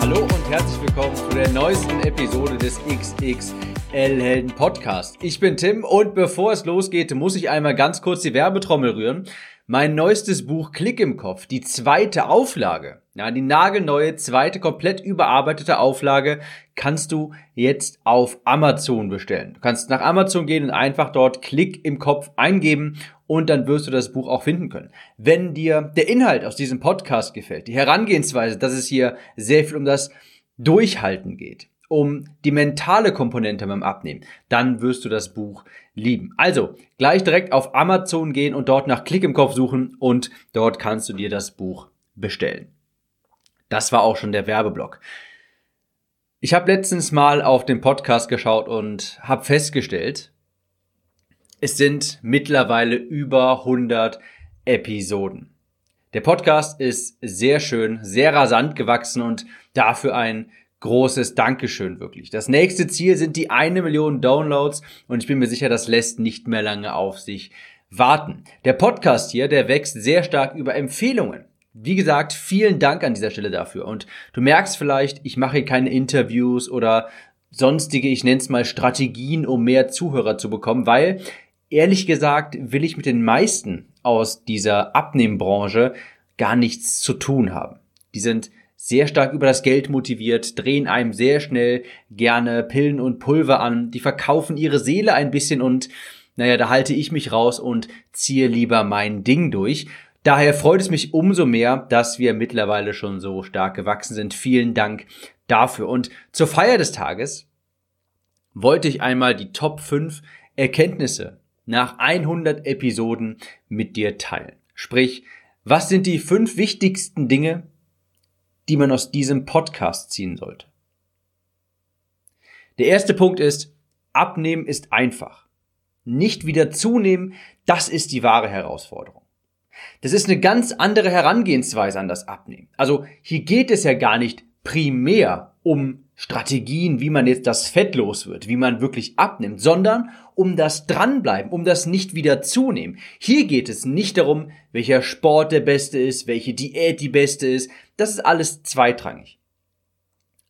Hallo und herzlich willkommen zu der neuesten Episode des XXL Helden Podcast. Ich bin Tim und bevor es losgeht, muss ich einmal ganz kurz die Werbetrommel rühren. Mein neuestes Buch Klick im Kopf, die zweite Auflage, ja, die nagelneue zweite komplett überarbeitete Auflage kannst du jetzt auf Amazon bestellen. Du kannst nach Amazon gehen und einfach dort Klick im Kopf eingeben und dann wirst du das Buch auch finden können. Wenn dir der Inhalt aus diesem Podcast gefällt, die Herangehensweise, dass es hier sehr viel um das Durchhalten geht, um die mentale Komponente beim Abnehmen, dann wirst du das Buch lieben. Also gleich direkt auf Amazon gehen und dort nach Klick im Kopf suchen und dort kannst du dir das Buch bestellen. Das war auch schon der Werbeblock. Ich habe letztens mal auf den Podcast geschaut und habe festgestellt, es sind mittlerweile über 100 Episoden. Der Podcast ist sehr schön, sehr rasant gewachsen und dafür ein großes Dankeschön wirklich. Das nächste Ziel sind die eine Million Downloads und ich bin mir sicher, das lässt nicht mehr lange auf sich warten. Der Podcast hier, der wächst sehr stark über Empfehlungen. Wie gesagt, vielen Dank an dieser Stelle dafür. Und du merkst vielleicht, ich mache keine Interviews oder sonstige, ich nenne es mal Strategien, um mehr Zuhörer zu bekommen, weil ehrlich gesagt will ich mit den meisten aus dieser Abnehmbranche gar nichts zu tun haben. Die sind sehr stark über das Geld motiviert, drehen einem sehr schnell gerne Pillen und Pulver an, die verkaufen ihre Seele ein bisschen und naja, da halte ich mich raus und ziehe lieber mein Ding durch. Daher freut es mich umso mehr, dass wir mittlerweile schon so stark gewachsen sind. Vielen Dank dafür. Und zur Feier des Tages wollte ich einmal die Top 5 Erkenntnisse nach 100 Episoden mit dir teilen. Sprich, was sind die fünf wichtigsten Dinge, die man aus diesem Podcast ziehen sollte? Der erste Punkt ist, abnehmen ist einfach. Nicht wieder zunehmen, das ist die wahre Herausforderung. Das ist eine ganz andere Herangehensweise an das Abnehmen. Also hier geht es ja gar nicht primär um Strategien, wie man jetzt das Fett los wird, wie man wirklich abnimmt, sondern um das Dranbleiben, um das nicht wieder zunehmen. Hier geht es nicht darum, welcher Sport der beste ist, welche Diät die beste ist. Das ist alles zweitrangig.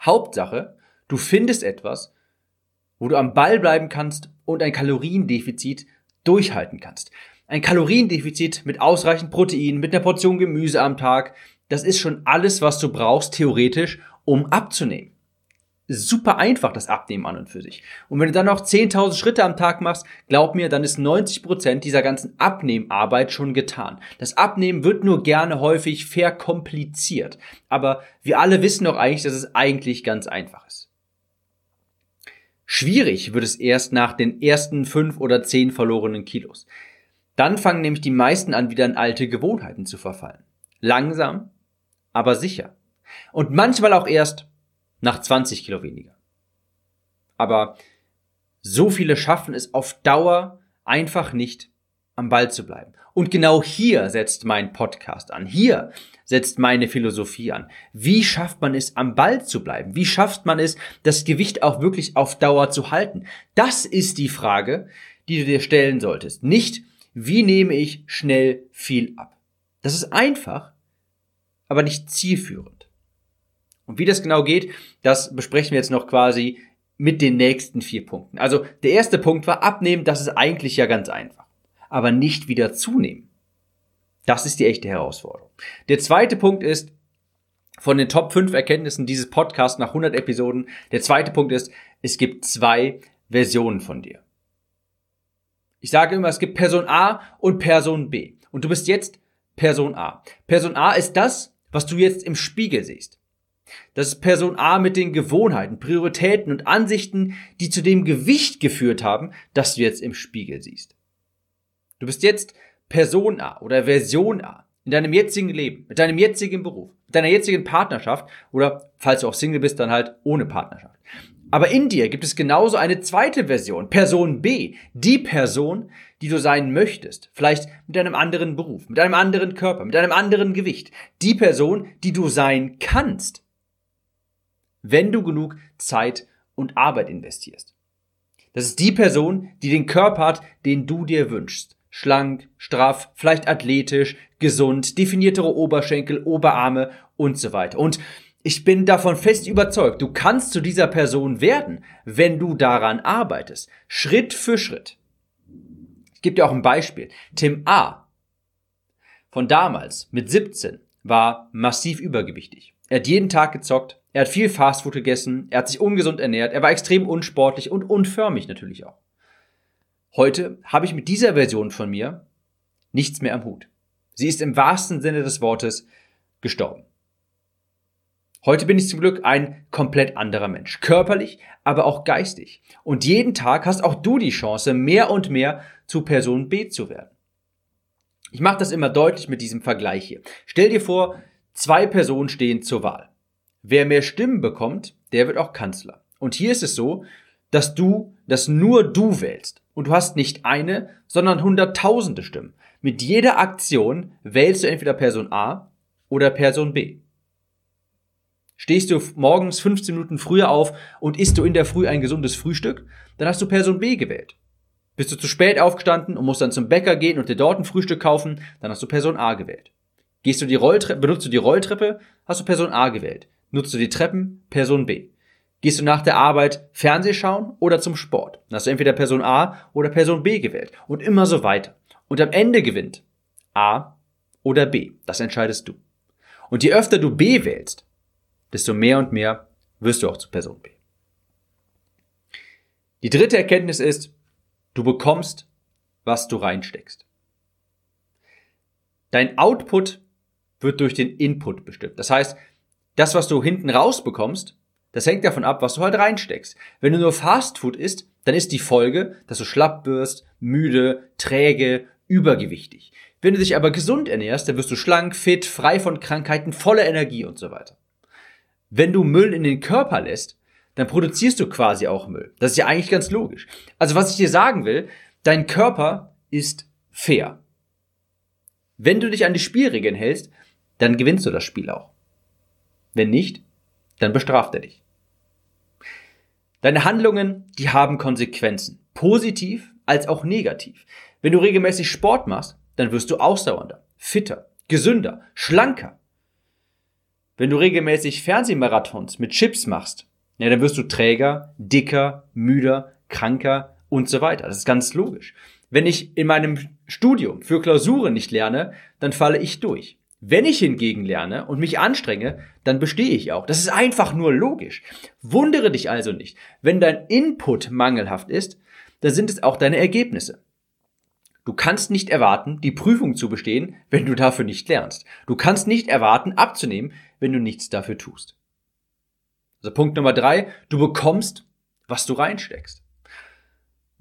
Hauptsache, du findest etwas, wo du am Ball bleiben kannst und ein Kaloriendefizit durchhalten kannst. Ein Kaloriendefizit mit ausreichend Protein, mit einer Portion Gemüse am Tag, das ist schon alles, was du brauchst, theoretisch, um abzunehmen super einfach, das Abnehmen an und für sich. Und wenn du dann noch 10.000 Schritte am Tag machst, glaub mir, dann ist 90 Prozent dieser ganzen Abnehmarbeit schon getan. Das Abnehmen wird nur gerne häufig verkompliziert. Aber wir alle wissen doch eigentlich, dass es eigentlich ganz einfach ist. Schwierig wird es erst nach den ersten fünf oder zehn verlorenen Kilos. Dann fangen nämlich die meisten an, wieder in alte Gewohnheiten zu verfallen. Langsam, aber sicher. Und manchmal auch erst nach 20 Kilo weniger. Aber so viele schaffen es auf Dauer einfach nicht, am Ball zu bleiben. Und genau hier setzt mein Podcast an. Hier setzt meine Philosophie an. Wie schafft man es, am Ball zu bleiben? Wie schafft man es, das Gewicht auch wirklich auf Dauer zu halten? Das ist die Frage, die du dir stellen solltest. Nicht, wie nehme ich schnell viel ab? Das ist einfach, aber nicht zielführend. Und wie das genau geht, das besprechen wir jetzt noch quasi mit den nächsten vier Punkten. Also der erste Punkt war abnehmen, das ist eigentlich ja ganz einfach. Aber nicht wieder zunehmen. Das ist die echte Herausforderung. Der zweite Punkt ist, von den Top 5 Erkenntnissen dieses Podcasts nach 100 Episoden, der zweite Punkt ist, es gibt zwei Versionen von dir. Ich sage immer, es gibt Person A und Person B. Und du bist jetzt Person A. Person A ist das, was du jetzt im Spiegel siehst. Das ist Person A mit den Gewohnheiten, Prioritäten und Ansichten, die zu dem Gewicht geführt haben, das du jetzt im Spiegel siehst. Du bist jetzt Person A oder Version A. in deinem jetzigen Leben, mit deinem jetzigen Beruf, mit deiner jetzigen Partnerschaft oder falls du auch Single bist, dann halt ohne Partnerschaft. Aber in dir gibt es genauso eine zweite Version, Person B, die Person, die du sein möchtest. Vielleicht mit einem anderen Beruf, mit einem anderen Körper, mit einem anderen Gewicht. Die Person, die du sein kannst, wenn du genug Zeit und Arbeit investierst. Das ist die Person, die den Körper hat, den du dir wünschst. Schlank, straff, vielleicht athletisch, gesund, definiertere Oberschenkel, Oberarme und so weiter. Und ich bin davon fest überzeugt, du kannst zu dieser Person werden, wenn du daran arbeitest. Schritt für Schritt. Ich gebe dir auch ein Beispiel. Tim A. von damals mit 17 war massiv übergewichtig. Er hat jeden Tag gezockt, er hat viel Fastfood gegessen, er hat sich ungesund ernährt, er war extrem unsportlich und unförmig natürlich auch. Heute habe ich mit dieser Version von mir nichts mehr am Hut. Sie ist im wahrsten Sinne des Wortes gestorben. Heute bin ich zum Glück ein komplett anderer Mensch. Körperlich, aber auch geistig. Und jeden Tag hast auch du die Chance, mehr und mehr zu Person B zu werden. Ich mache das immer deutlich mit diesem Vergleich hier. Stell dir vor, zwei Personen stehen zur Wahl. Wer mehr Stimmen bekommt, der wird auch Kanzler. Und hier ist es so, dass du, dass nur du wählst. Und du hast nicht eine, sondern hunderttausende Stimmen. Mit jeder Aktion wählst du entweder Person A oder Person B. Stehst du morgens 15 Minuten früher auf und isst du in der Früh ein gesundes Frühstück, dann hast du Person B gewählt. Bist du zu spät aufgestanden und musst dann zum Bäcker gehen und dir dort ein Frühstück kaufen, dann hast du Person A gewählt. Gehst du die Rolltreppe, benutzt du die Rolltreppe, hast du Person A gewählt. Nutzt du die Treppen, Person B. Gehst du nach der Arbeit Fernseh schauen oder zum Sport? Dann hast du entweder Person A oder Person B gewählt. Und immer so weiter. Und am Ende gewinnt A oder B. Das entscheidest du. Und je öfter du B wählst, desto mehr und mehr wirst du auch zu Person B. Die dritte Erkenntnis ist, du bekommst, was du reinsteckst. Dein Output wird durch den Input bestimmt. Das heißt, das, was du hinten rausbekommst, das hängt davon ab, was du halt reinsteckst. Wenn du nur Fastfood isst, dann ist die Folge, dass du schlapp wirst, müde, träge, übergewichtig. Wenn du dich aber gesund ernährst, dann wirst du schlank, fit, frei von Krankheiten, voller Energie und so weiter. Wenn du Müll in den Körper lässt, dann produzierst du quasi auch Müll. Das ist ja eigentlich ganz logisch. Also was ich dir sagen will, dein Körper ist fair. Wenn du dich an die Spielregeln hältst, dann gewinnst du das Spiel auch. Wenn nicht, dann bestraft er dich. Deine Handlungen, die haben Konsequenzen. Positiv als auch negativ. Wenn du regelmäßig Sport machst, dann wirst du ausdauernder, fitter, gesünder, schlanker. Wenn du regelmäßig Fernsehmarathons mit Chips machst, ja, dann wirst du träger, dicker, müder, kranker und so weiter. Das ist ganz logisch. Wenn ich in meinem Studium für Klausuren nicht lerne, dann falle ich durch. Wenn ich hingegen lerne und mich anstrenge, dann bestehe ich auch. Das ist einfach nur logisch. Wundere dich also nicht. Wenn dein Input mangelhaft ist, dann sind es auch deine Ergebnisse. Du kannst nicht erwarten, die Prüfung zu bestehen, wenn du dafür nicht lernst. Du kannst nicht erwarten, abzunehmen, wenn du nichts dafür tust. Also Punkt Nummer drei, du bekommst, was du reinsteckst.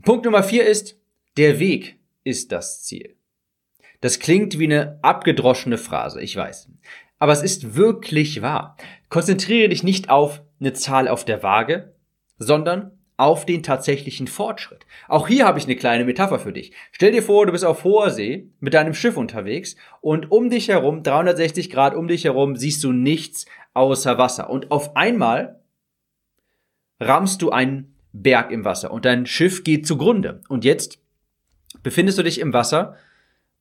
Punkt Nummer vier ist, der Weg ist das Ziel. Das klingt wie eine abgedroschene Phrase, ich weiß. Aber es ist wirklich wahr. Konzentriere dich nicht auf eine Zahl auf der Waage, sondern auf den tatsächlichen Fortschritt. Auch hier habe ich eine kleine Metapher für dich. Stell dir vor, du bist auf hoher See mit deinem Schiff unterwegs und um dich herum, 360 Grad um dich herum, siehst du nichts außer Wasser. Und auf einmal rammst du einen Berg im Wasser und dein Schiff geht zugrunde. Und jetzt befindest du dich im Wasser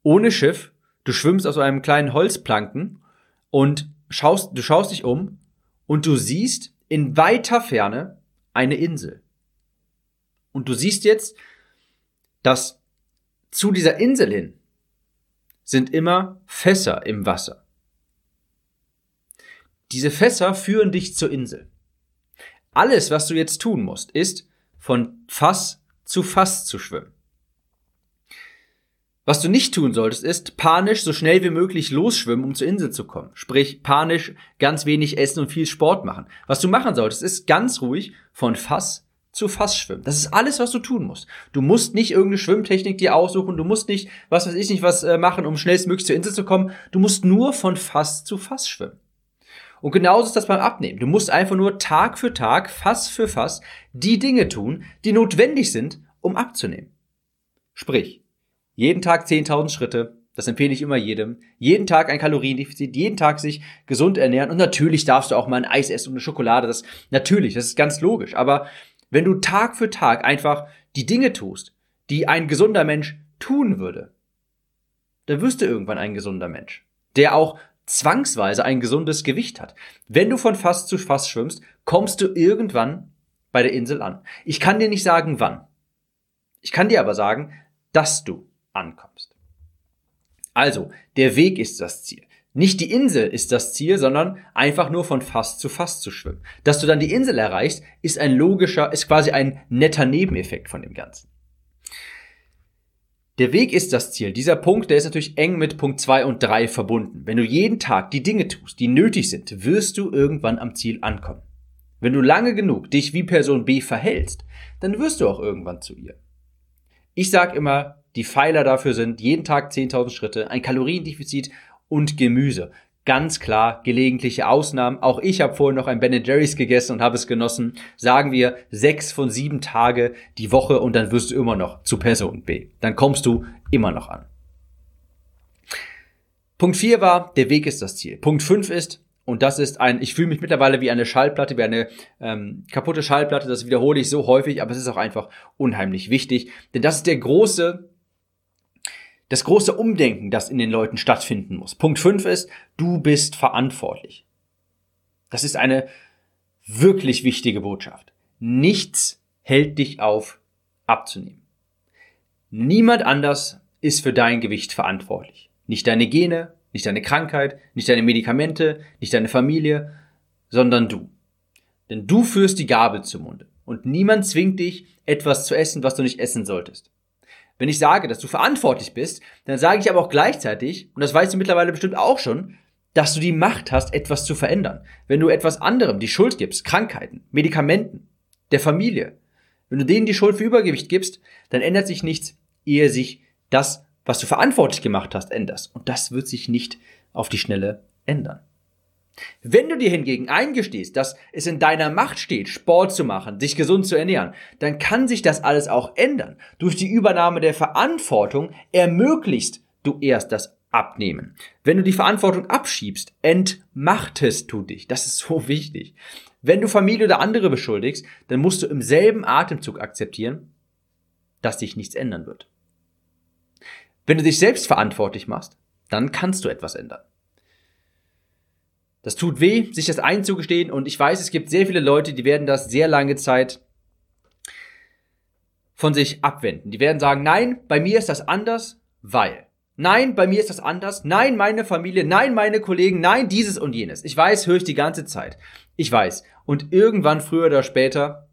ohne Schiff, du schwimmst auf einem kleinen Holzplanken und schaust, du schaust dich um und du siehst in weiter Ferne eine Insel. Und du siehst jetzt, dass zu dieser Insel hin sind immer Fässer im Wasser. Diese Fässer führen dich zur Insel. Alles, was du jetzt tun musst, ist von Fass zu Fass zu schwimmen. Was du nicht tun solltest, ist panisch so schnell wie möglich losschwimmen, um zur Insel zu kommen. Sprich, panisch ganz wenig essen und viel Sport machen. Was du machen solltest, ist ganz ruhig von Fass zu Fass schwimmen. Das ist alles, was du tun musst. Du musst nicht irgendeine Schwimmtechnik dir aussuchen, du musst nicht, was weiß ich nicht, was äh, machen, um schnellstmöglich zur Insel zu kommen. Du musst nur von Fass zu Fass schwimmen. Und genauso ist das beim Abnehmen. Du musst einfach nur Tag für Tag, Fass für Fass, die Dinge tun, die notwendig sind, um abzunehmen. Sprich, jeden Tag 10.000 Schritte, das empfehle ich immer jedem. Jeden Tag ein Kaloriendefizit, jeden Tag sich gesund ernähren und natürlich darfst du auch mal ein Eis essen und eine Schokolade. Das natürlich, das ist ganz logisch. Aber wenn du Tag für Tag einfach die Dinge tust, die ein gesunder Mensch tun würde, dann wirst du irgendwann ein gesunder Mensch, der auch zwangsweise ein gesundes Gewicht hat. Wenn du von Fass zu Fass schwimmst, kommst du irgendwann bei der Insel an. Ich kann dir nicht sagen, wann. Ich kann dir aber sagen, dass du ankommst. Also, der Weg ist das Ziel. Nicht die Insel ist das Ziel, sondern einfach nur von Fass zu Fass zu schwimmen. Dass du dann die Insel erreichst, ist ein logischer, ist quasi ein netter Nebeneffekt von dem Ganzen. Der Weg ist das Ziel. Dieser Punkt, der ist natürlich eng mit Punkt 2 und 3 verbunden. Wenn du jeden Tag die Dinge tust, die nötig sind, wirst du irgendwann am Ziel ankommen. Wenn du lange genug dich wie Person B verhältst, dann wirst du auch irgendwann zu ihr. Ich sag immer, die Pfeiler dafür sind jeden Tag 10.000 Schritte, ein Kaloriendefizit und Gemüse. Ganz klar, gelegentliche Ausnahmen. Auch ich habe vorhin noch ein Ben Jerry's gegessen und habe es genossen. Sagen wir sechs von sieben Tage die Woche und dann wirst du immer noch zu Person B. Dann kommst du immer noch an. Punkt 4 war, der Weg ist das Ziel. Punkt 5 ist, und das ist ein, ich fühle mich mittlerweile wie eine Schallplatte, wie eine ähm, kaputte Schallplatte, das wiederhole ich so häufig, aber es ist auch einfach unheimlich wichtig. Denn das ist der große, das große Umdenken, das in den Leuten stattfinden muss. Punkt 5 ist, du bist verantwortlich. Das ist eine wirklich wichtige Botschaft. Nichts hält dich auf, abzunehmen. Niemand anders ist für dein Gewicht verantwortlich. Nicht deine Gene, nicht deine Krankheit, nicht deine Medikamente, nicht deine Familie, sondern du. Denn du führst die Gabel zum Munde. Und niemand zwingt dich, etwas zu essen, was du nicht essen solltest. Wenn ich sage, dass du verantwortlich bist, dann sage ich aber auch gleichzeitig, und das weißt du mittlerweile bestimmt auch schon, dass du die Macht hast, etwas zu verändern. Wenn du etwas anderem die Schuld gibst, Krankheiten, Medikamenten, der Familie, wenn du denen die Schuld für Übergewicht gibst, dann ändert sich nichts, ehe sich das was du verantwortlich gemacht hast, änderst. Und das wird sich nicht auf die Schnelle ändern. Wenn du dir hingegen eingestehst, dass es in deiner Macht steht, Sport zu machen, dich gesund zu ernähren, dann kann sich das alles auch ändern. Durch die Übernahme der Verantwortung ermöglichst du erst das Abnehmen. Wenn du die Verantwortung abschiebst, entmachtest du dich. Das ist so wichtig. Wenn du Familie oder andere beschuldigst, dann musst du im selben Atemzug akzeptieren, dass sich nichts ändern wird. Wenn du dich selbst verantwortlich machst, dann kannst du etwas ändern. Das tut weh, sich das einzugestehen und ich weiß, es gibt sehr viele Leute, die werden das sehr lange Zeit von sich abwenden. Die werden sagen, nein, bei mir ist das anders, weil. Nein, bei mir ist das anders. Nein, meine Familie. Nein, meine Kollegen. Nein, dieses und jenes. Ich weiß, höre ich die ganze Zeit. Ich weiß. Und irgendwann, früher oder später,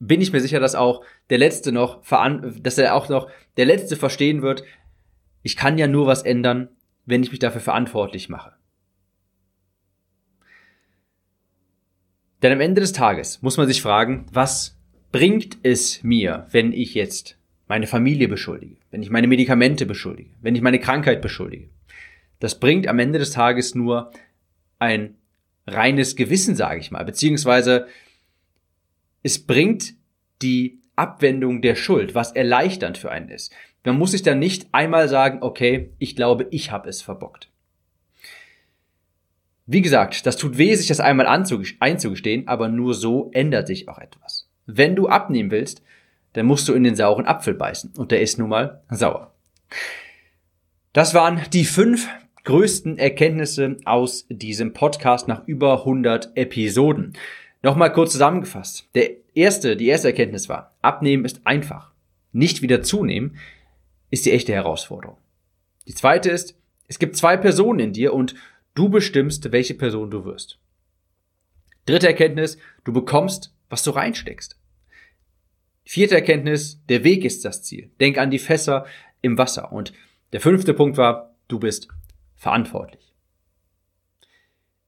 bin ich mir sicher, dass auch der Letzte noch, dass er auch noch der Letzte verstehen wird, ich kann ja nur was ändern, wenn ich mich dafür verantwortlich mache. Denn am Ende des Tages muss man sich fragen, was bringt es mir, wenn ich jetzt meine Familie beschuldige, wenn ich meine Medikamente beschuldige, wenn ich meine Krankheit beschuldige? Das bringt am Ende des Tages nur ein reines Gewissen, sage ich mal, beziehungsweise es bringt die Abwendung der Schuld, was erleichternd für einen ist. Man muss sich dann nicht einmal sagen, okay, ich glaube, ich habe es verbockt. Wie gesagt, das tut weh, sich das einmal einzugestehen, aber nur so ändert sich auch etwas. Wenn du abnehmen willst, dann musst du in den sauren Apfel beißen und der ist nun mal sauer. Das waren die fünf größten Erkenntnisse aus diesem Podcast nach über 100 Episoden. Nochmal kurz zusammengefasst. Der erste, die erste Erkenntnis war, abnehmen ist einfach. Nicht wieder zunehmen ist die echte Herausforderung. Die zweite ist, es gibt zwei Personen in dir und du bestimmst, welche Person du wirst. Dritte Erkenntnis, du bekommst, was du reinsteckst. Vierte Erkenntnis, der Weg ist das Ziel. Denk an die Fässer im Wasser. Und der fünfte Punkt war, du bist verantwortlich.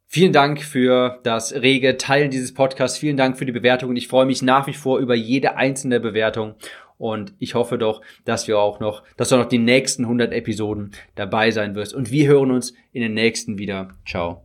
Vielen Dank für das rege Teilen dieses Podcasts. Vielen Dank für die Bewertung. Ich freue mich nach wie vor über jede einzelne Bewertung. Und ich hoffe doch, dass wir auch noch, dass du noch die nächsten 100 Episoden dabei sein wirst. Und wir hören uns in den nächsten wieder. Ciao.